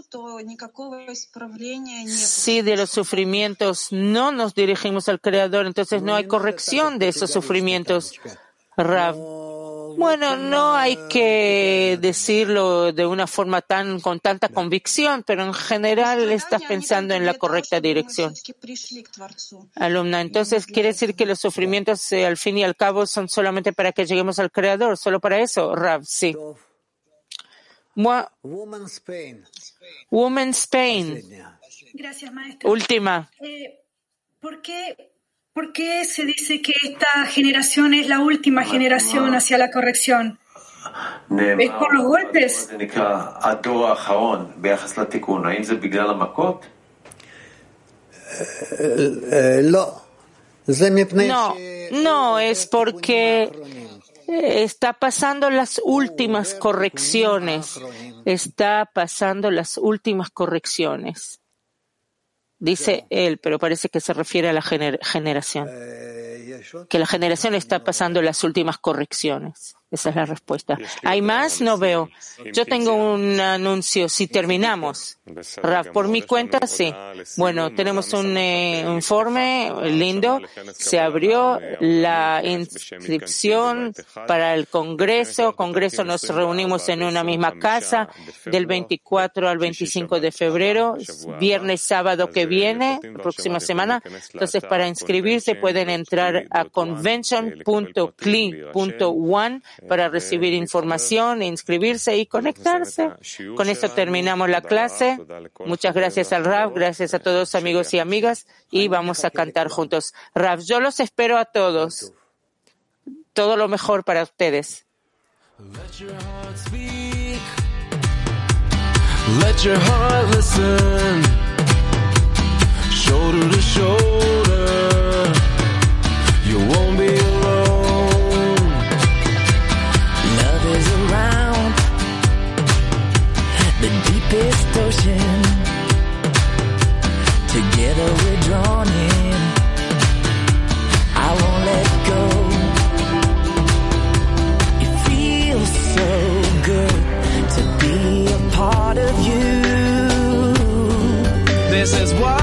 si de los sufrimientos no nos dirigimos al Creador, entonces no hay corrección de esos sufrimientos? Rab, bueno, no hay que decirlo de una forma tan con tanta convicción, pero en general estás pensando en la correcta dirección. Alumna, entonces quiere decir que los sufrimientos eh, al fin y al cabo son solamente para que lleguemos al Creador, solo para eso, Rav, sí. Woman Spain. Woman Spain. Gracias, maestra. Última. Eh, ¿Por qué ¿Por qué se dice que esta generación es la última generación hacia la corrección? ¿Es por los golpes? No, no, es porque está pasando las últimas correcciones. Está pasando las últimas correcciones dice él, pero parece que se refiere a la generación. Que la generación está pasando las últimas correcciones. Esa es la respuesta. ¿Hay más? No veo. Yo tengo un anuncio. Si terminamos, por mi cuenta, sí. Bueno, tenemos un eh, informe lindo. Se abrió la inscripción para el Congreso. Congreso nos reunimos en una misma casa del 24 al 25 de febrero, viernes, sábado que viene, próxima semana. Entonces, para inscribirse pueden entrar a convention.cli.one para recibir información, inscribirse y conectarse. Con esto terminamos la clase. Muchas gracias al Rav, gracias a todos amigos y amigas y vamos a cantar juntos. Rav, yo los espero a todos. Todo lo mejor para ustedes. Let your heart listen, shoulder to shoulder. You won't be ocean. Together we're drawn in. I won't let go. It feels so good to be a part of you. This is what